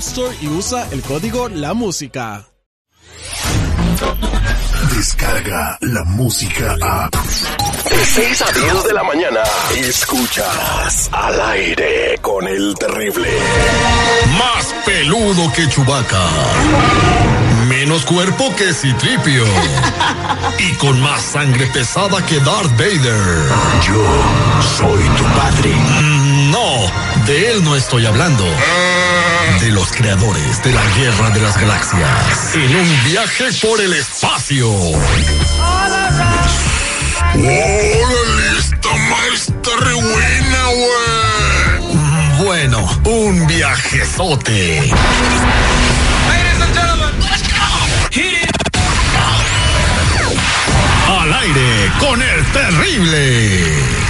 Store y usa el código La Música. Descarga la música a. De 6 a 10 de la mañana. Escuchas al aire con el terrible. Más peludo que Chubaca. Menos cuerpo que Citripio. Y con más sangre pesada que Darth Vader. Yo soy tu padre. Mm, No, de él no estoy hablando. De los creadores de la Guerra de las Galaxias. En un viaje por el espacio. ¡Órale! Esta maestra re buena, güey. Bueno, un viajezote. Al aire con el terrible.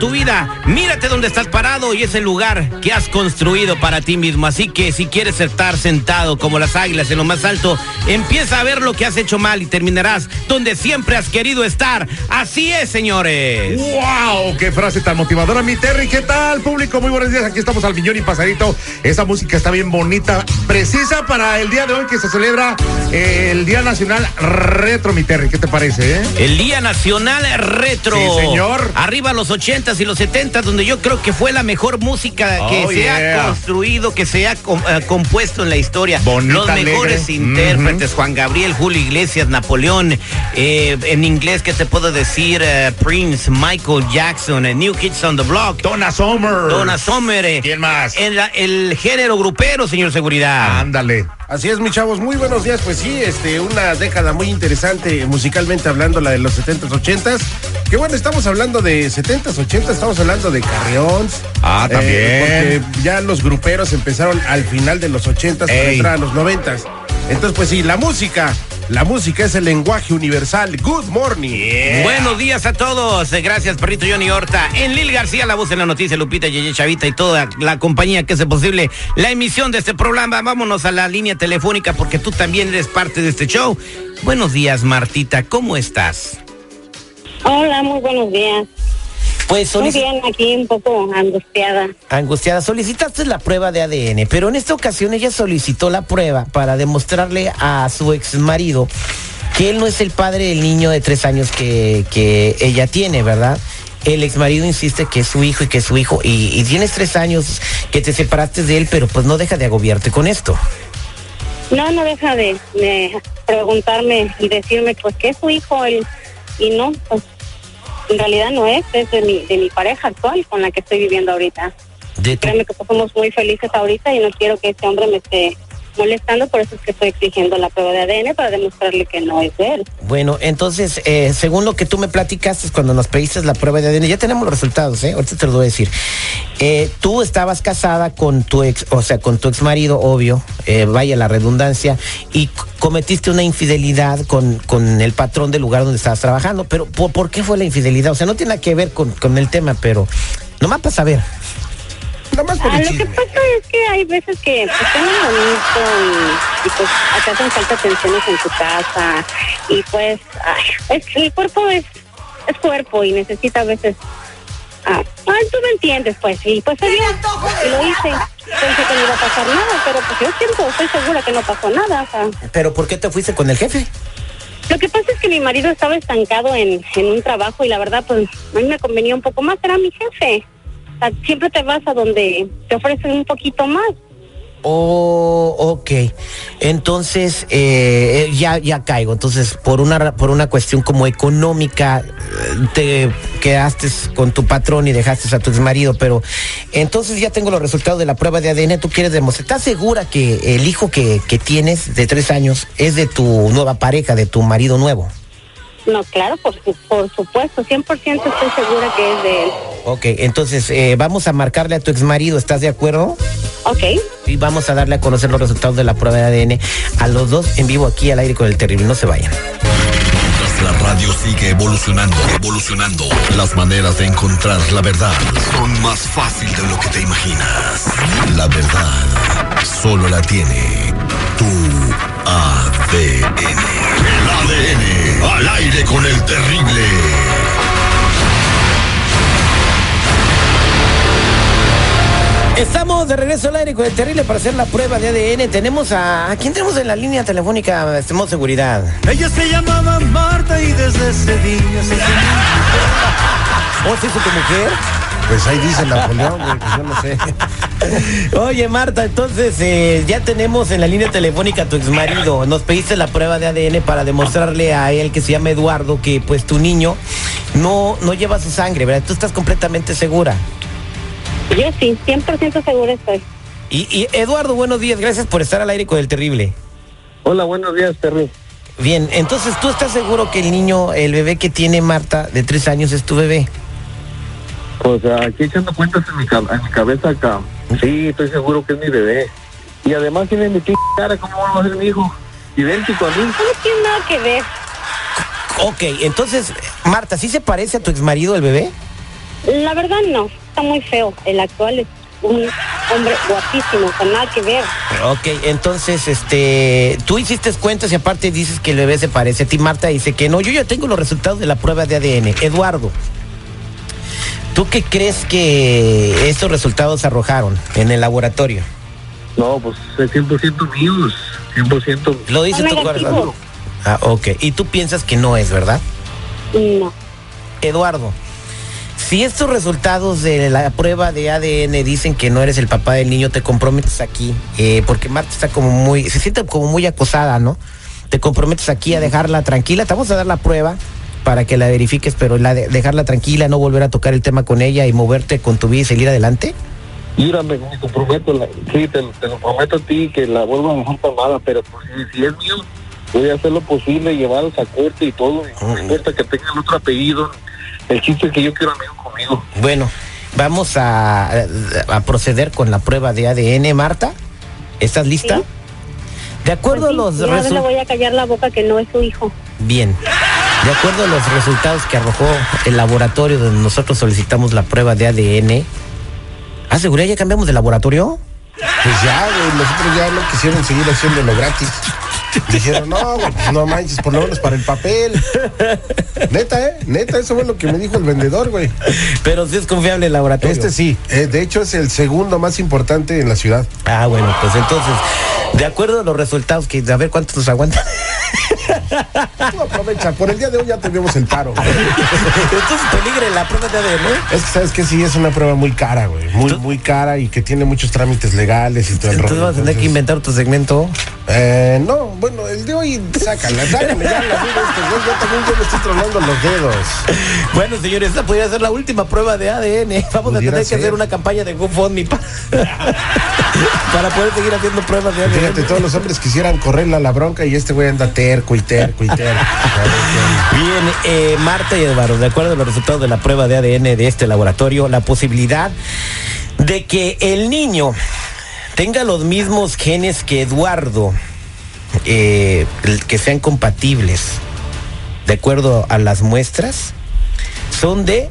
tu vida? Mírate donde estás parado y ese lugar que has construido para ti mismo. Así que si quieres estar sentado como las águilas en lo más alto, empieza a ver lo que has hecho mal y terminarás donde siempre has querido estar. Así es, señores. ¡Wow! ¡Qué frase tan motivadora, mi Terry! ¿Qué tal, público? Muy buenos días. Aquí estamos al millón y pasadito. Esa música está bien bonita, precisa para el día de hoy que se celebra eh, el Día Nacional Retro, mi Terry. ¿Qué te parece, eh? El Día Nacional Retro. Sí, señor. Arriba los 80s y los 70s, donde yo creo que fue la mejor música que Oh, se yeah. ha construido, que se ha com- eh, compuesto en la historia. Bonita, los mejores alegre. intérpretes, Juan Gabriel, Julio Iglesias, Napoleón, eh, en inglés, ¿qué te puedo decir? Eh, Prince, Michael Jackson, New Kids on the Block. Donna Summer. Donna Summer. eh, ¿Quién más? El, el género grupero, señor Seguridad. Ándale. Así es, mis chavos, muy buenos días. Pues sí, este, una década muy interesante musicalmente hablando, la de los 70s, 80s. Que bueno, estamos hablando de 70s, 80s, estamos hablando de Carrions. Ah, también. porque ya los gruperos empezaron al final de los 80s para entrar a los 90s. Entonces, pues sí, la música, la música es el lenguaje universal. Good morning. Buenos días a todos. Eh, Gracias, perrito Johnny Horta. En Lil García, la voz en la noticia, Lupita, Yeye Chavita y toda la compañía que hace posible la emisión de este programa. Vámonos a la línea telefónica porque tú también eres parte de este show. Buenos días, Martita. ¿Cómo estás? Hola, muy buenos días. Pues Muy bien, aquí un poco angustiada. angustiada, solicitaste la prueba de ADN, pero en esta ocasión ella solicitó la prueba para demostrarle a su ex marido que él no es el padre del niño de tres años que, que ella tiene, ¿verdad? El ex marido insiste que es su hijo y que es su hijo, y, y tienes tres años que te separaste de él, pero pues no deja de agobiarte con esto. No, no deja de, de preguntarme y decirme pues que es su hijo él, y no, pues en realidad no es, es de mi, de mi pareja actual con la que estoy viviendo ahorita. De tu- Créeme que pues, somos muy felices ahorita y no quiero que este hombre me esté molestando, por eso es que estoy exigiendo la prueba de ADN para demostrarle que no es él. Bueno, entonces, eh, según lo que tú me platicaste cuando nos pediste la prueba de ADN, ya tenemos los resultados, ¿eh? Ahorita te lo voy a decir. Eh, tú estabas casada con tu ex, o sea, con tu ex marido, obvio, eh, vaya la redundancia, y cometiste una infidelidad con, con el patrón del lugar donde estabas trabajando. Pero, ¿por, por qué fue la infidelidad? O sea, no tiene nada que ver con, con el tema, pero nomás para saber. Nada más por Ah, el lo que pasa es que hay veces que pues bonito y, y, pues acá hacen falta atenciones en tu casa y pues ay, es, el cuerpo es, es cuerpo y necesita a veces ah, ay, tú me entiendes pues y pues se dio y lo hice pensé que no iba a pasar nada pero pues yo siento estoy segura que no pasó nada o sea ¿Pero por qué te fuiste con el jefe? lo que pasa es que mi marido estaba estancado en, en un trabajo y la verdad, pues a mí me convenía un poco más, era mi jefe. Siempre te vas a donde te ofrecen un poquito más. Oh, ok. Entonces, eh, ya, ya caigo. Entonces, por una, por una cuestión como económica, eh, te quedaste con tu patrón y dejaste a tu exmarido, pero entonces ya tengo los resultados de la prueba de ADN. ¿Tú quieres demostrar? ¿Estás segura que el hijo que, que tienes de tres años es de tu nueva pareja, de tu marido nuevo? No, claro, por, su- por supuesto, 100% estoy segura que es de él. Ok, entonces eh, vamos a marcarle a tu exmarido, ¿estás de acuerdo? Ok, Y vamos a darle a conocer los resultados de la prueba de ADN a los dos en vivo aquí al aire con el terrible. No se vayan. Mientras la radio sigue evolucionando, evolucionando, las maneras de encontrar la verdad son más fácil de lo que te imaginas. La verdad solo la tiene ADN. El ADN al aire con el terrible. Estamos de regreso al aire con el terrible para hacer la prueba de ADN. Tenemos a. ¿A quién tenemos en la línea telefónica? Estemos seguridad. Ella se llamaba Marta y desde ese día se ¿O se hizo tu mujer? Pues ahí dice Napoleón, güey, pues yo no sé. Oye, Marta, entonces eh, ya tenemos en la línea telefónica a tu exmarido. Nos pediste la prueba de ADN para demostrarle a él que se llama Eduardo que pues tu niño no, no lleva su sangre, ¿verdad? Tú estás completamente segura. yo sí, 100% segura estoy. Y, y Eduardo, buenos días, gracias por estar al aire con el terrible. Hola, buenos días, Terry. Bien, entonces tú estás seguro que el niño, el bebé que tiene Marta de tres años es tu bebé. Pues aquí echando cuentas en mi, ca- en mi cabeza acá. Sí, estoy seguro que es mi bebé. Y además tiene mi tía cara, ¿cómo va a ser mi hijo? Idéntico a mí. No tiene nada que ver. Ok, entonces, Marta, ¿sí se parece a tu exmarido el bebé? La verdad no, está muy feo. El actual es un hombre guapísimo, con nada que ver. Ok, entonces, este, tú hiciste cuentas y aparte dices que el bebé se parece a ti, Marta dice que no. Yo ya tengo los resultados de la prueba de ADN. Eduardo, ¿tú qué crees que estos resultados arrojaron en el laboratorio? No, pues es 100% míos. 100%. Lo dice tu corazón. Ah, ok. Y tú piensas que no es, ¿verdad? No. Eduardo, si estos resultados de la prueba de ADN dicen que no eres el papá del niño, te comprometes aquí, eh, porque Marta está como muy, se siente como muy acosada, ¿no? Te comprometes aquí a dejarla tranquila, te vamos a dar la prueba para que la verifiques, pero la de- dejarla tranquila, no volver a tocar el tema con ella y moverte con tu vida y seguir adelante. Mírame, me comprometo, la- sí, te, te lo prometo a ti que la vuelvo a dejar palmada, pero pues si, es mío, voy a hacer lo posible, llevarlos a corte y todo, y no importa que tengan otro apellido, el chiste es que yo quiero amigo conmigo. Bueno, vamos a, a proceder con la prueba de ADN, Marta. ¿Estás lista? Sí. De acuerdo a los Ya no le resultados. voy a callar la boca que no es su hijo. Bien. De acuerdo a los resultados que arrojó el laboratorio donde nosotros solicitamos la prueba de ADN. ¿Ah, seguridad ya cambiamos de laboratorio? Pues ya, güey, nosotros ya no quisieron seguir haciéndolo gratis. Dijeron, no, güey, pues no manches, por lo menos para el papel. Neta, ¿eh? Neta, eso fue lo que me dijo el vendedor, güey. Pero sí es confiable el laboratorio. Este sí, eh, de hecho es el segundo más importante en la ciudad. Ah, bueno, pues entonces, de acuerdo a los resultados, que a ver cuántos nos aguantan. Tú aprovecha, por el día de hoy ya tenemos el paro. güey. entonces peligre la prueba de ADN. Es que sabes que sí, es una prueba muy cara, güey. Muy, muy cara y que tiene muchos trámites legales y todo el Entonces rollo. vamos a tener que Entonces, inventar otro segmento. Eh, no, bueno, el de hoy, sácala, sácala ya la vida este güey, yo también yo me estoy tronando los dedos. Bueno, señores, esta podría ser la última prueba de ADN. Vamos a tener que ser. hacer una campaña de GoFundMe pa- para poder seguir haciendo pruebas de ADN. Fíjate, todos los hombres quisieran correrle a la bronca y este güey anda terco y terco y terco. Bien, eh, Marta y Eduardo, de acuerdo a los resultados de la prueba de ADN de este laboratorio, la posibilidad de que el niño tenga los mismos genes que Eduardo, eh, que sean compatibles, de acuerdo a las muestras, son de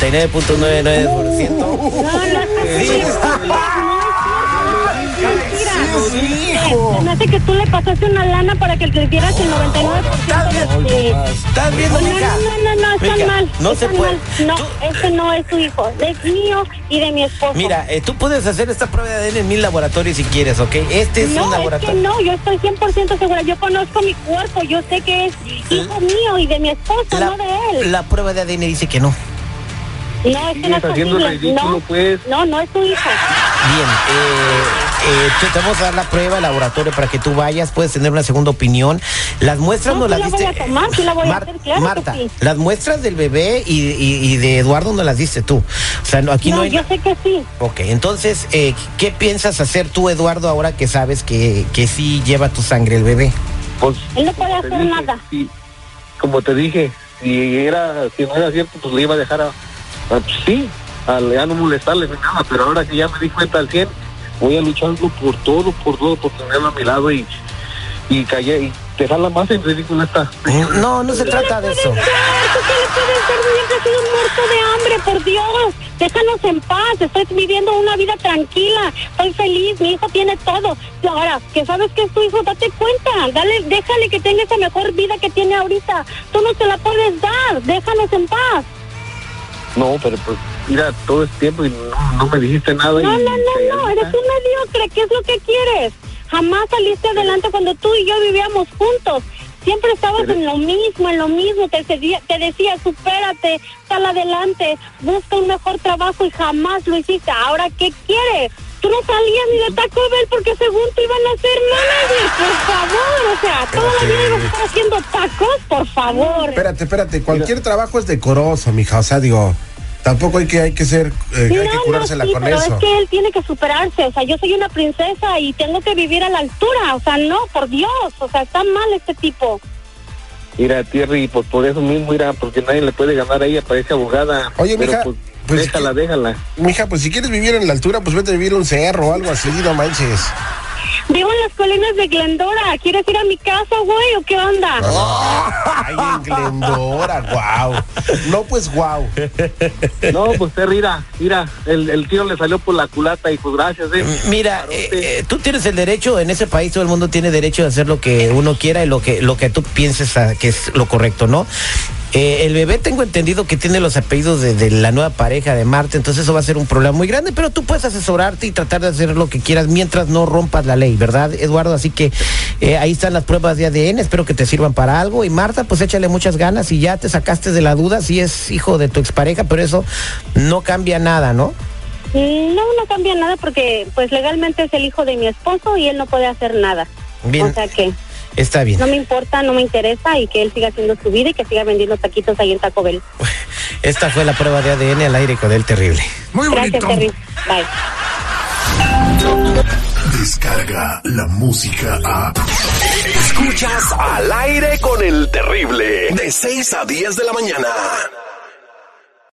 99.99%. No, no es Se me hace que tú le pasaste una lana para que le dieras el 99% de... ¿Estás viendo, No, mija? no, no, no, están mal. no se puede. mal. No, este no es tu hijo, es mío y de mi esposo. Mira, eh, tú puedes hacer esta prueba de ADN en mil laboratorios si quieres, ¿ok? Este es un no, es que laboratorio. no, yo estoy 100% segura. Yo conozco mi cuerpo, yo sé que es hijo mío y de mi esposo, no de él. La prueba de ADN dice que no. No, es que no es ridículo, No, pues. no, no es tu hijo. Bien, eh, eh, te vamos a dar la prueba al laboratorio para que tú vayas, puedes tener una segunda opinión. Las muestras No, no, sí las la voy diste. a tomar, sí la voy a Mar- hacer, claro que Marta, sí. las muestras del bebé y, y- y de Eduardo no las diste tú. O sea, no, aquí no, no, hay. yo sé que sí. Ok, entonces, eh, ¿qué piensas hacer tú, Eduardo, ahora que sabes que, que sí lleva tu sangre el bebé? Pues, Él no puede hacer dije, nada. sí, como te dije, si era, si no era cierto, pues le iba a dejar a, a- pues sí, a ya no molestarle ni nada, pero ahora que ya me di cuenta al 100, voy a lucharlo por todo, por todo, por tenerlo a mi lado y, y callé, y dejarla más en ridículo esta. No, no se trata de eso. ¿Tú qué le puedes hacer mientras sido muerto de hambre, por Dios? Déjanos en paz, estoy viviendo una vida tranquila, estoy feliz, mi hijo tiene todo. Y ahora, que sabes que es tu hijo, date cuenta, dale, déjale que tenga esa mejor vida que tiene ahorita. Tú no te la puedes dar, déjanos en paz. No, pero pues, mira, todo este tiempo y no, no me dijiste nada. No, y no, no, no, eres un mediocre, ¿qué es lo que quieres? Jamás saliste adelante cuando tú y yo vivíamos juntos. Siempre estabas en lo mismo, en lo mismo. Te, decía- te decía, supérate, sal adelante, busca un mejor trabajo y jamás lo hiciste. Ahora, ¿qué quieres? Tú no salías ni de Taco Bell porque según te iban a hacer manager, por favor. O sea, toda la vida ibas a estar haciendo tacos, por favor. Espérate, espérate, cualquier trabajo es decoroso, mija, o sea, digo, tampoco hay que, hay que ser, eh, hay que No, curársela no, sí, con pero eso. es que él tiene que superarse. O sea, yo soy una princesa y tengo que vivir a la altura. O sea, no, por Dios. O sea, está mal este tipo. Mira, Thierry, pues por eso mismo, mira, porque nadie le puede ganar a ella, parece abogada. Oye, pero mija, pues, pues, déjala, déjala. Mija, pues si quieres vivir en la altura, pues vete a vivir a un cerro o algo así, no manches. Vivo en las colinas de Glendora. ¿Quieres ir a mi casa, güey, o qué onda? Ay, en Glendora, guau. No, pues guau. No, pues Terry, mira, mira, el, el tiro le salió por la culata y pues gracias, eh. Mira, eh, eh, tú tienes el derecho, en ese país todo el mundo tiene derecho de hacer lo que uno quiera y lo que, lo que tú pienses a- que es lo correcto, ¿no? Eh, el bebé tengo entendido que tiene los apellidos de, de la nueva pareja de Marta, entonces eso va a ser un problema muy grande, pero tú puedes asesorarte y tratar de hacer lo que quieras mientras no rompas la ley, ¿verdad, Eduardo? Así que eh, ahí están las pruebas de ADN, espero que te sirvan para algo. Y Marta, pues échale muchas ganas y ya te sacaste de la duda si es hijo de tu expareja, pero eso no cambia nada, ¿no? No, no cambia nada porque, pues, legalmente es el hijo de mi esposo y él no puede hacer nada. Bien. O sea que Está bien. no me importa, no me interesa y que él siga haciendo su vida y que siga vendiendo taquitos ahí en Taco Bell. Esta fue la prueba de ADN al aire con el terrible. Muy Gracias, bonito. Terry. Bye. Descarga la música a. Escuchas al aire con el terrible. De 6 a 10 de la mañana.